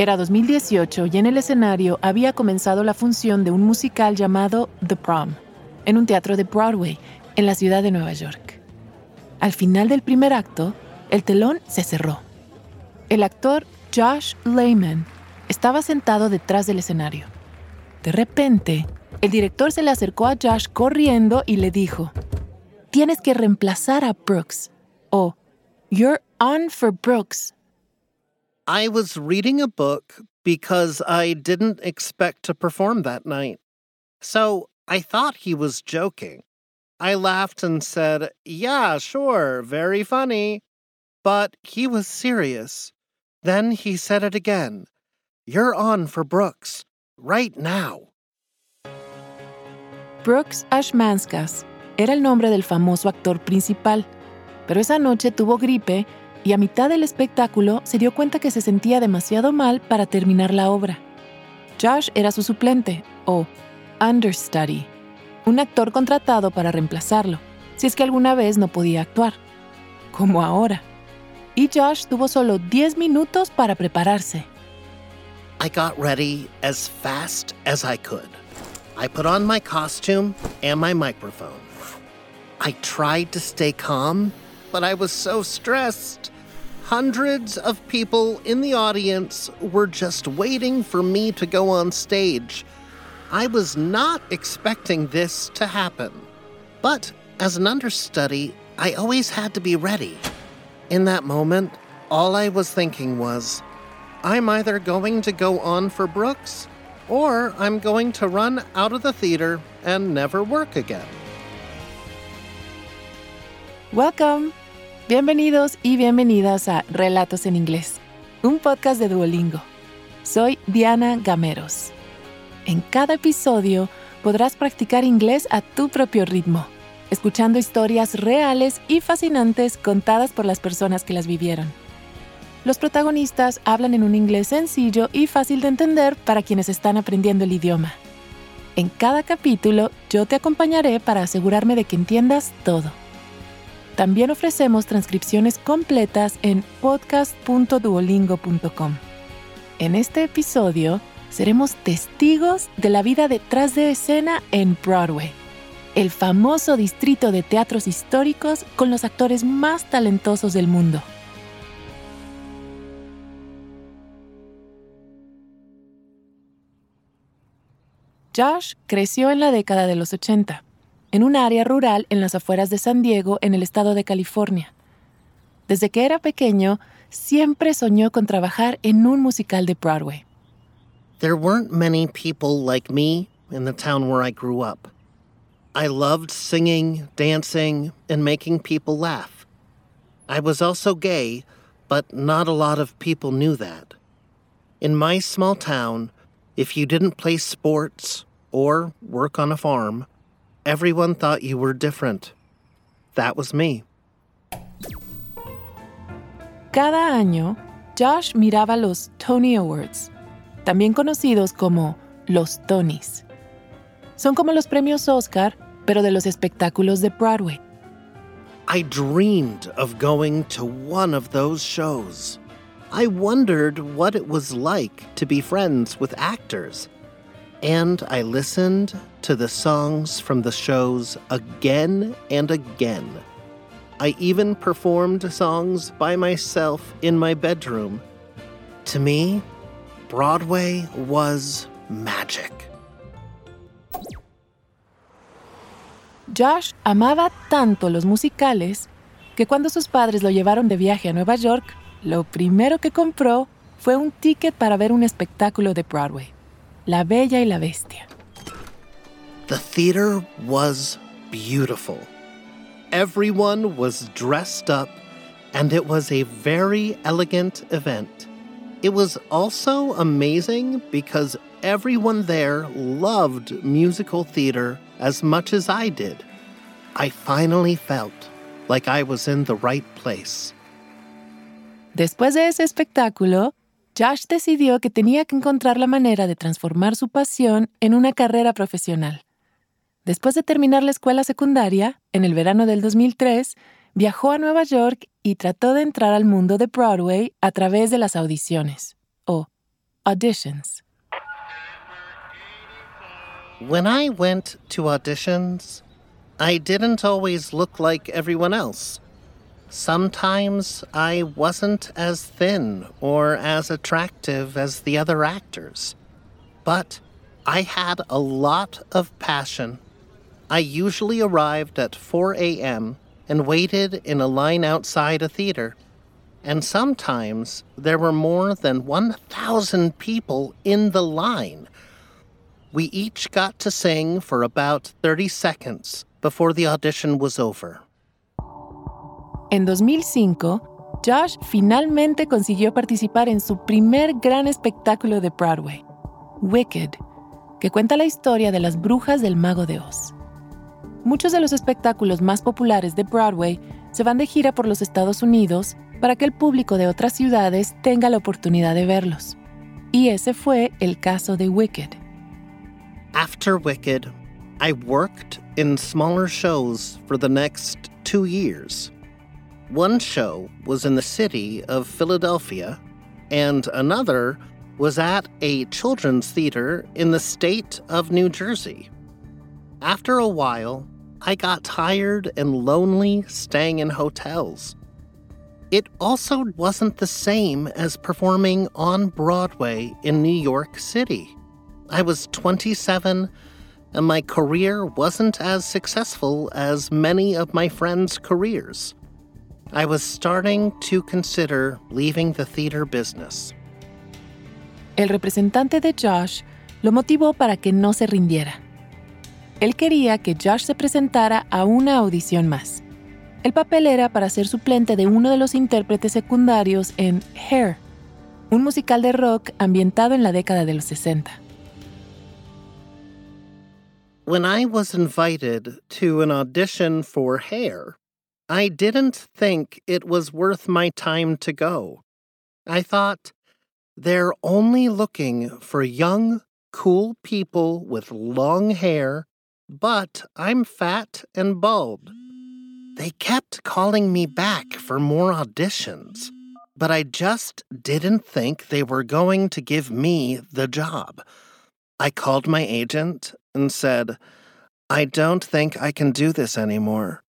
Era 2018 y en el escenario había comenzado la función de un musical llamado The Prom, en un teatro de Broadway, en la ciudad de Nueva York. Al final del primer acto, el telón se cerró. El actor Josh Lehman estaba sentado detrás del escenario. De repente, el director se le acercó a Josh corriendo y le dijo, Tienes que reemplazar a Brooks. O, You're on for Brooks. I was reading a book because I didn't expect to perform that night. So I thought he was joking. I laughed and said, Yeah, sure, very funny. But he was serious. Then he said it again. You're on for Brooks, right now. Brooks Ashmanskas era el nombre del famoso actor principal, pero esa noche tuvo gripe y a mitad del espectáculo se dio cuenta que se sentía demasiado mal para terminar la obra. Josh era su suplente, o understudy, un actor contratado para reemplazarlo, si es que alguna vez no podía actuar, como ahora. Y Josh tuvo solo 10 minutos para prepararse. I got ready as fast as I could. I put on my costume and my microphone. I tried to stay calm, but I was so stressed. Hundreds of people in the audience were just waiting for me to go on stage. I was not expecting this to happen. But as an understudy, I always had to be ready. In that moment, all I was thinking was, I'm either going to go on for Brooks, or I'm going to run out of the theater and never work again. Welcome. Bienvenidos y bienvenidas a Relatos en Inglés, un podcast de Duolingo. Soy Diana Gameros. En cada episodio podrás practicar inglés a tu propio ritmo, escuchando historias reales y fascinantes contadas por las personas que las vivieron. Los protagonistas hablan en un inglés sencillo y fácil de entender para quienes están aprendiendo el idioma. En cada capítulo yo te acompañaré para asegurarme de que entiendas todo. También ofrecemos transcripciones completas en podcast.duolingo.com. En este episodio seremos testigos de la vida detrás de escena en Broadway, el famoso distrito de teatros históricos con los actores más talentosos del mundo. Josh creció en la década de los 80, en un área rural en las afueras de San Diego, en el estado de California. Desde que era pequeño, siempre soñó con trabajar en un musical de Broadway. There weren't many people like me in the town where I grew up. I loved singing, dancing, and making people laugh. I was also gay, but not a lot of people knew that. In my small town, if you didn't play sports or work on a farm, everyone thought you were different. That was me. Cada año, Josh miraba los Tony Awards, también conocidos como los Tonys. Son como los premios Oscar, pero de los espectáculos de Broadway. I dreamed of going to one of those shows. I wondered what it was like to be friends with actors. And I listened to the songs from the shows again and again. I even performed songs by myself in my bedroom. To me, Broadway was magic. Josh amaba tanto los musicales que cuando sus padres lo llevaron de viaje a Nueva York, lo primero que compró fue un ticket para ver un espectáculo de Broadway, La Bella y la Bestia. The theater was beautiful. Everyone was dressed up, and it was a very elegant event. It was also amazing because everyone there loved musical theater as much as I did. I finally felt like I was in the right place. Después de ese espectáculo, Josh decidió que tenía que encontrar la manera de transformar su pasión en una carrera profesional. Después de terminar la escuela secundaria, en el verano del 2003, viajó a Nueva York y trató de entrar al mundo de Broadway a través de las audiciones, o auditions. When I went to auditions, I didn't always look like everyone else. Sometimes I wasn't as thin or as attractive as the other actors. But I had a lot of passion. I usually arrived at 4 a.m. and waited in a line outside a theater. And sometimes there were more than 1,000 people in the line. We each got to sing for about 30 seconds before the audition was over. En 2005, Josh finalmente consiguió participar en su primer gran espectáculo de Broadway, Wicked, que cuenta la historia de las brujas del mago de Oz. Muchos de los espectáculos más populares de Broadway se van de gira por los Estados Unidos para que el público de otras ciudades tenga la oportunidad de verlos. Y ese fue el caso de Wicked. After Wicked, I worked in smaller shows for the next two years. One show was in the city of Philadelphia, and another was at a children's theater in the state of New Jersey. After a while, I got tired and lonely staying in hotels. It also wasn't the same as performing on Broadway in New York City. I was 27 and my career wasn't as successful as many of my friends' careers. I was starting to consider leaving the theater business. El representante de Josh lo motivó para que no se rindiera. Él quería que Josh se presentara a una audición más. El papel era para ser suplente de uno de los intérpretes secundarios en Hair, un musical de rock ambientado en la década de los 60. When I was invited to an audition for Hair, I didn't think it was worth my time to go. I thought, they're only looking for young, cool people with long hair, but I'm fat and bald. They kept calling me back for more auditions, but I just didn't think they were going to give me the job. I called my agent and said, I don't think I can do this anymore.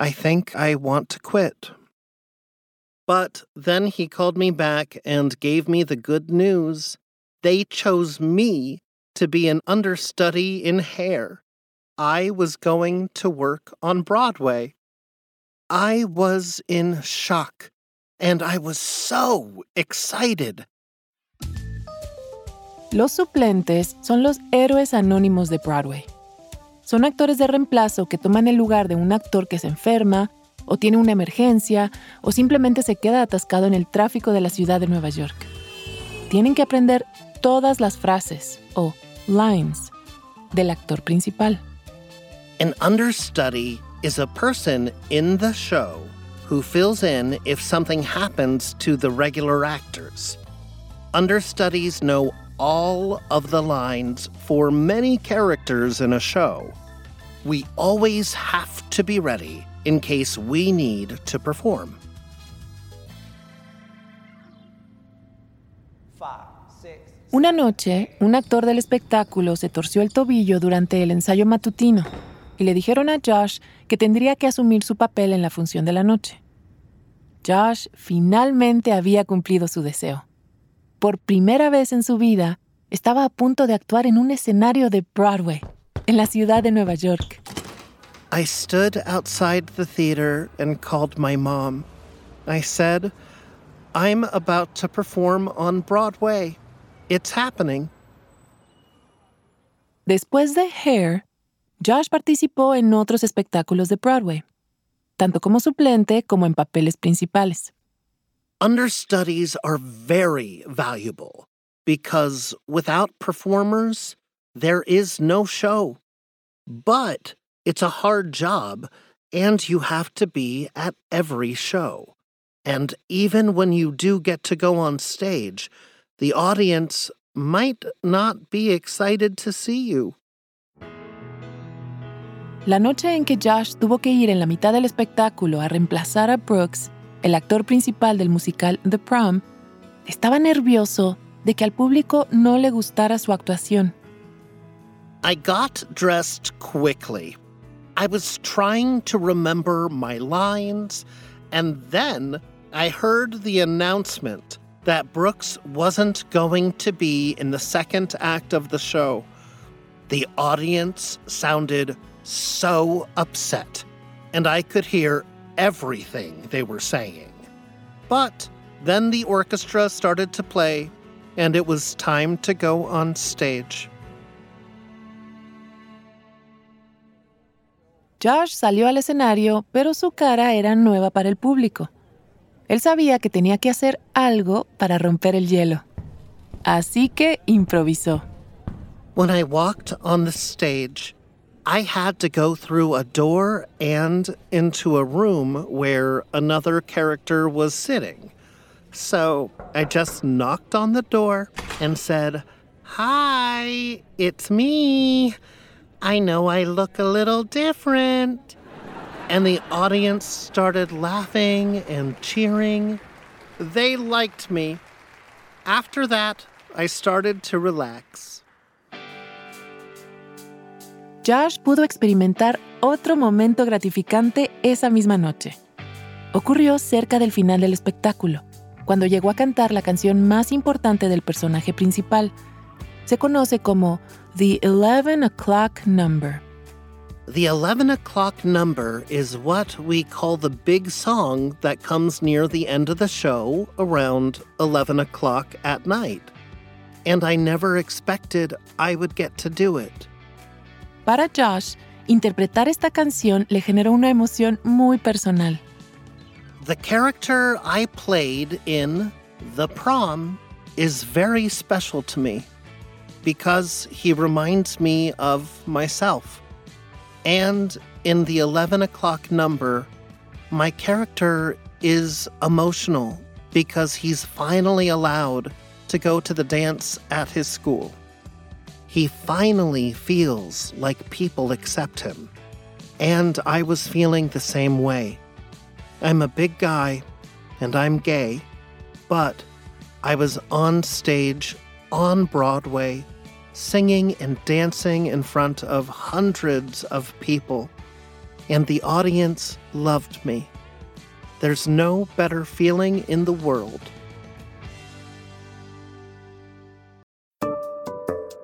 I think I want to quit. But then he called me back and gave me the good news. They chose me to be an understudy in hair. I was going to work on Broadway. I was in shock, and I was so excited. Los suplentes son los héroes anónimos de Broadway. Son actores de reemplazo que toman el lugar de un actor que se enferma, o tiene una emergencia, o simplemente se queda atascado en el tráfico de la ciudad de Nueva York. Tienen que aprender todas las frases, o lines, del actor principal. An understudy is a person in the show who fills in if something happens to the regular actors. Understudies know all of the lines for many characters in a show. We always have to be ready in case we need to perform. Una noche, un actor del espectáculo se torció el tobillo durante el ensayo matutino y le dijeron a Josh que tendría que asumir su papel en la función de la noche. Josh finalmente había cumplido su deseo. Por primera vez en su vida, estaba a punto de actuar en un escenario de Broadway, en la ciudad de Nueva York. I stood outside the theater and called my mom. I said, I'm about to perform on Broadway. It's happening. Después de Hair, Josh participó en otros espectáculos de Broadway, tanto como suplente como en papeles principales. Understudies are very valuable because without performers, there is no show. But it's a hard job, and you have to be at every show. And even when you do get to go on stage, the audience might not be excited to see you. La noche en que Josh tuvo que ir en la mitad del espectáculo a reemplazar a Brooks, el actor principal del musical The Prom, estaba nervioso de que al público no le gustara su actuación. I got dressed quickly. I was trying to remember my lines, and then I heard the announcement that Brooks wasn't going to be in the second act of the show. The audience sounded so upset, and I could hear everything they were saying. But then the orchestra started to play, and it was time to go on stage. Josh salió al escenario, pero su cara era nueva para el público. Él sabía que tenía que hacer algo para romper el hielo. Así que improvisó. When I walked on the stage, I had to go through a door and into a room where another character was sitting. So I just knocked on the door and said, Hi, it's me. I know I look a little different. And the audience started laughing and cheering. They liked me. After that, I started to relax. Josh pudo experimentar otro momento gratificante esa misma noche. Ocurrió cerca del final del espectáculo, cuando llegó a cantar la canción más importante del personaje principal. Se conoce como The 11 O'Clock Number. The 11 o'clock number is what we call the big song that comes near the end of the show around 11 o'clock at night. And I never expected I would get to do it. Para Josh, interpretar esta canción le generó una emoción muy personal. The character I played in The Prom is very special to me because he reminds me of myself. And in the 11 o'clock number, my character is emotional because he's finally allowed to go to the dance at his school. He finally feels like people accept him. And I was feeling the same way. I'm a big guy and I'm gay, but I was on stage on Broadway singing and dancing in front of hundreds of people, and the audience loved me. There's no better feeling in the world.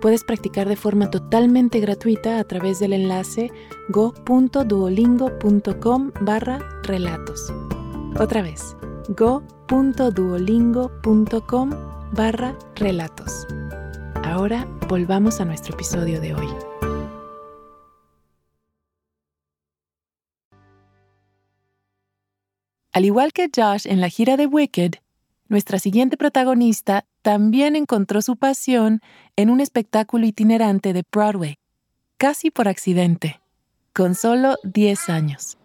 puedes practicar de forma totalmente gratuita a través del enlace go.duolingo.com barra relatos. Otra vez, go.duolingo.com barra relatos. Ahora volvamos a nuestro episodio de hoy. Al igual que Josh en la gira de Wicked, nuestra siguiente protagonista también encontró su pasión en un espectáculo itinerante de Broadway, casi por accidente, con solo 10 años.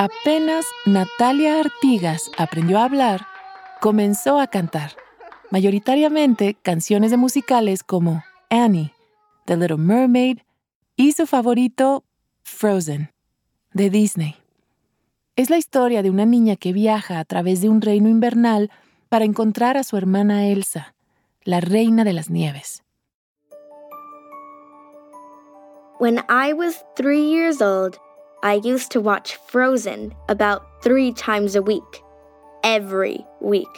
Apenas Natalia Artigas aprendió a hablar, comenzó a cantar, mayoritariamente canciones de musicales como Annie, The Little Mermaid y su favorito, Frozen, de Disney. Es la historia de una niña que viaja a través de un reino invernal para encontrar a su hermana Elsa, la reina de las nieves. When I was three years old, I used to watch Frozen about three times a week. Every week.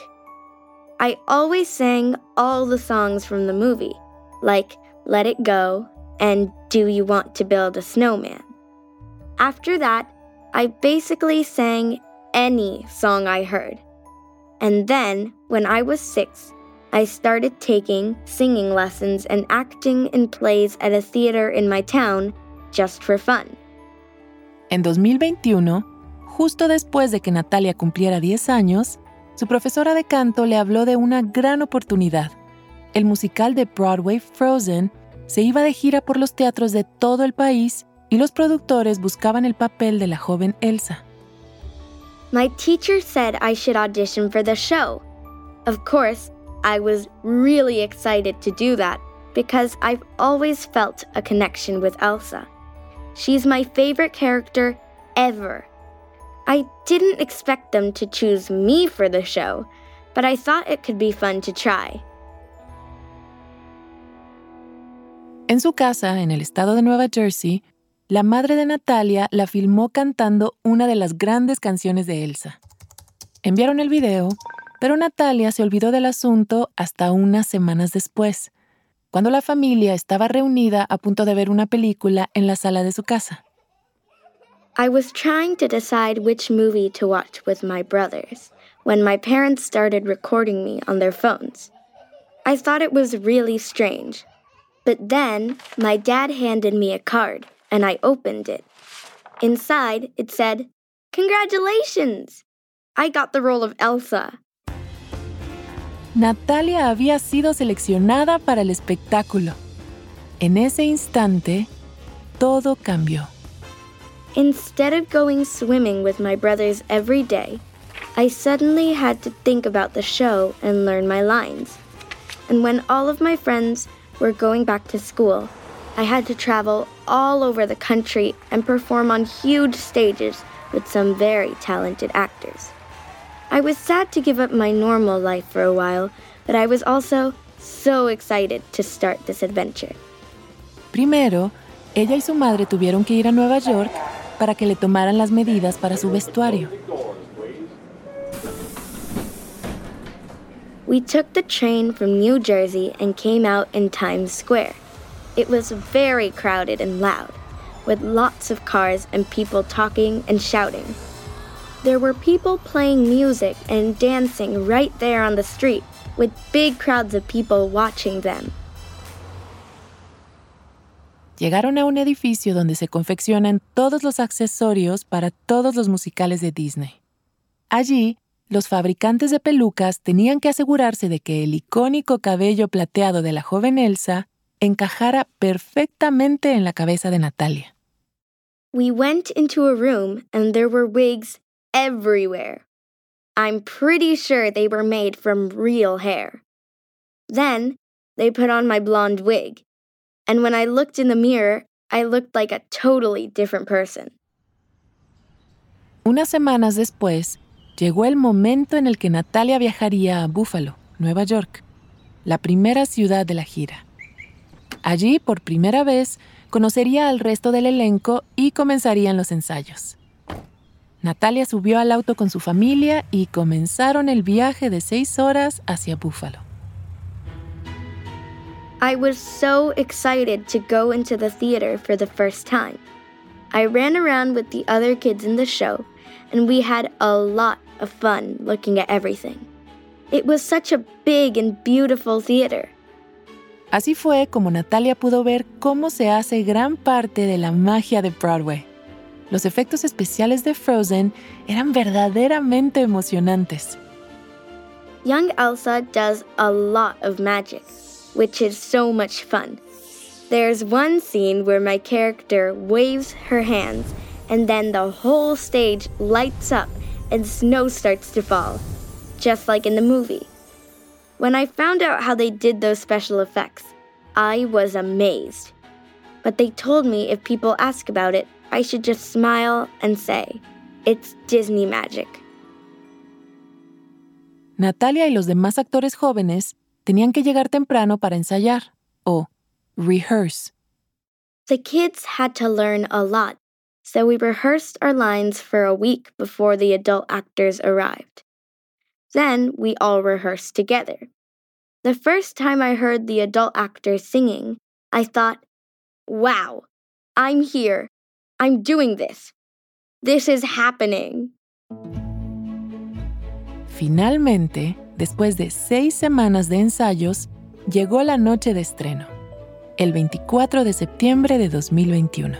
I always sang all the songs from the movie, like Let It Go and Do You Want to Build a Snowman. After that, I basically sang any song I heard. And then, when I was six, I started taking singing lessons and acting in plays at a theater in my town just for fun. En 2021, justo después de que Natalia cumpliera 10 años, su profesora de canto le habló de una gran oportunidad. El musical de Broadway Frozen se iba de gira por los teatros de todo el país y los productores buscaban el papel de la joven Elsa. My teacher said I should audition for the show. Of course, I was really excited to do that because I've always felt a connection with Elsa. She's my favorite character ever. I didn't expect them to choose me for the show, but I thought it could be fun to try. En su casa, en el estado de Nueva Jersey, la madre de Natalia la filmó cantando una de las grandes canciones de Elsa. Enviaron el video, pero Natalia se olvidó del asunto hasta unas semanas después, cuando la familia estaba reunida a punto de ver una película en la sala de su casa. I was trying to decide which movie to watch with my brothers when my parents started recording me on their phones. I thought it was really strange. But then my dad handed me a card and I opened it. Inside, it said, Congratulations! I got the role of Elsa. Natalia había sido seleccionada para el espectáculo. En ese instante, todo cambió. Instead of going swimming with my brothers every day, I suddenly had to think about the show and learn my lines. And when all of my friends were going back to school, I had to travel all over the country and perform on huge stages with some very talented actors. I was sad to give up my normal life for a while, but I was also so excited to start this adventure. Primero, ella y su madre tuvieron que ir a Nueva York para que le tomaran las medidas para su vestuario. We took the train from New Jersey and came out in Times Square. It was very crowded and loud, with lots of cars and people talking and shouting. There were people playing music and dancing right there on the street, with big crowds of people watching them. Llegaron a un edificio donde se confeccionan todos los accesorios para todos los musicales de Disney. Allí, los fabricantes de pelucas tenían que asegurarse de que el icónico cabello plateado de la joven Elsa encajara perfectamente en la cabeza de Natalia. We went into a room and there were wigs everywhere. I'm pretty sure they were made from real hair. Then they put on my blonde wig, and when I looked in the mirror, I looked like a totally different person. Unas semanas después, llegó el momento en el que Natalia viajaría a Buffalo, Nueva York, la primera ciudad de la gira. Allí, por primera vez, conocería al resto del elenco y comenzarían los ensayos. Natalia subió al auto con su familia y comenzaron el viaje de seis horas hacia Buffalo. I was so excited to go into the theater for the first time. I ran around with the other kids in the show, and we had a lot of fun looking at everything. It was such a big and beautiful theater. Así fue como Natalia pudo ver cómo se hace gran parte de la magia de Broadway. Los efectos especiales de Frozen eran verdaderamente emocionantes. Young Elsa does a lot of magic, which is so much fun. There's one scene where my character waves her hands, and then the whole stage lights up and snow starts to fall, just like in the movie. When I found out how they did those special effects, I was amazed. But they told me if people ask about it, I should just smile and say, It's Disney magic. Natalia y los demás actores jóvenes tenían que llegar temprano para ensayar o rehearse. The kids had to learn a lot, so we rehearsed our lines for a week before the adult actors arrived. Then we all rehearsed together. The first time I heard the adult actors singing, I thought, wow, I'm here. I'm doing this. This is happening. Finalmente, después de seis semanas de ensayos, llegó la noche de estreno, el 24 de septiembre de 2021.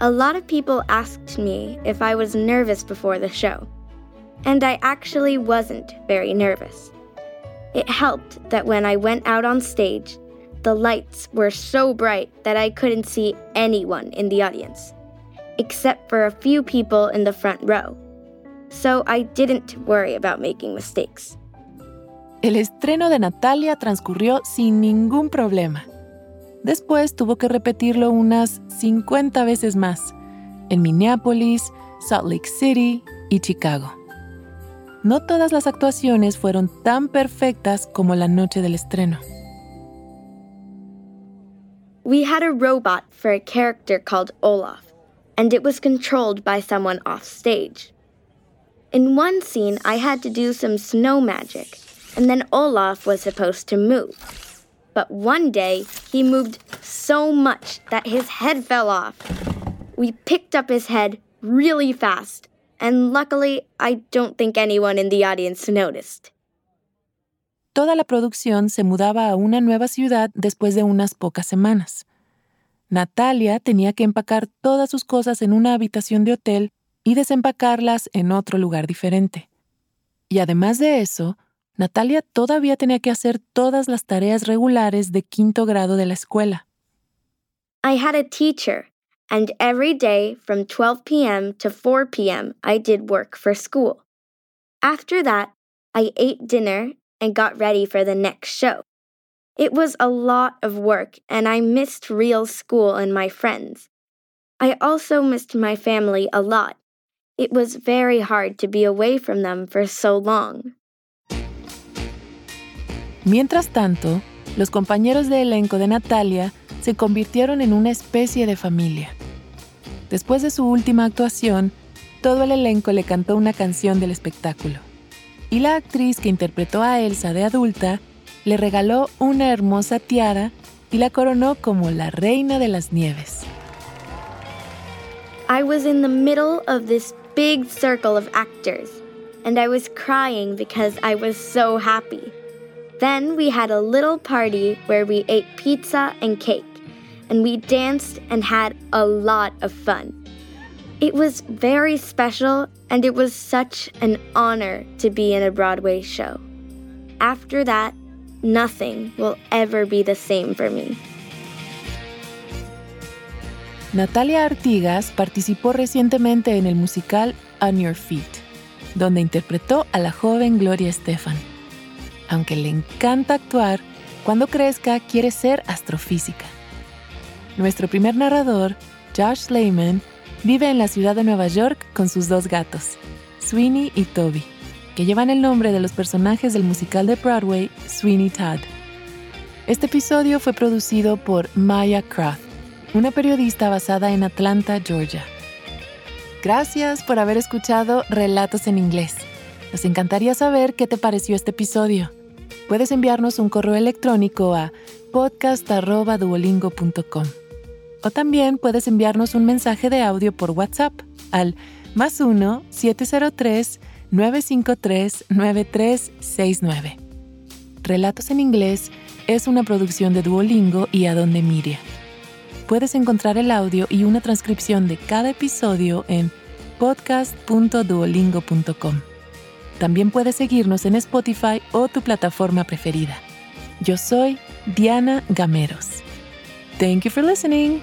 A lot of people asked me if I was nervous before the show. And I actually wasn't very nervous. It helped that when I went out on stage, the lights were so bright that I couldn't see anyone in the audience, except for a few people in the front row. So I didn't worry about making mistakes. El estreno de Natalia transcurrió sin ningún problema. Después tuvo que repetirlo unas 50 veces más en Minneapolis, Salt Lake City y Chicago. No todas las actuaciones fueron tan perfectas como la noche del estreno. We had a robot for a character called Olaf, and it was controlled by someone off stage. In one scene, I had to do some snow magic, and then Olaf was supposed to move. But one day, he moved so much that his head fell off. We picked up his head really fast, and luckily, I don't think anyone in the audience noticed. Toda la producción se mudaba a una nueva ciudad después de unas pocas semanas. Natalia tenía que empacar todas sus cosas en una habitación de hotel y desempacarlas en otro lugar diferente. Y además de eso, Natalia todavía tenía que hacer todas las tareas regulares de quinto grado de la escuela. I had a teacher, and every day from 12 p.m. to 4 p.m., I did work for school. After that, I ate dinner and got ready for the next show. It was a lot of work, and I missed real school and my friends. I also missed my family a lot. It was very hard to be away from them for so long. Mientras tanto, los compañeros de elenco de Natalia se convirtieron en una especie de familia. Después de su última actuación, todo el elenco le cantó una canción del espectáculo. Y la actriz que interpretó a Elsa de adulta le regaló una hermosa tiara y la coronó como la reina de las nieves. I was in the middle of this big circle of actors, and I was crying because I was so happy. Then we had a little party where we ate pizza and cake, and we danced and had a lot of fun. It was very special, and it was such an honor to be in a Broadway show. After that, nothing will ever be the same for me. Natalia Artigas participó recientemente en el musical On Your Feet, donde interpretó a la joven Gloria Estefan. Aunque le encanta actuar, cuando crezca quiere ser astrofísica. Nuestro primer narrador, Josh Lehman, vive en la ciudad de Nueva York con sus dos gatos, Sweeney y Toby, que llevan el nombre de los personajes del musical de Broadway Sweeney Todd. Este episodio fue producido por Maya Croft, una periodista basada en Atlanta, Georgia. Gracias por haber escuchado Relatos en Inglés. Nos encantaría saber qué te pareció este episodio. Puedes enviarnos un correo electrónico a podcast.duolingo.com o también puedes enviarnos un mensaje de audio por WhatsApp al más 1-703-953-9369. Relatos en Inglés es una producción de Duolingo y Adonde Miria. Puedes encontrar el audio y una transcripción de cada episodio en podcast.duolingo.com. También puedes seguirnos en Spotify o tu plataforma preferida. Yo soy Diana Gameros. Thank you for listening.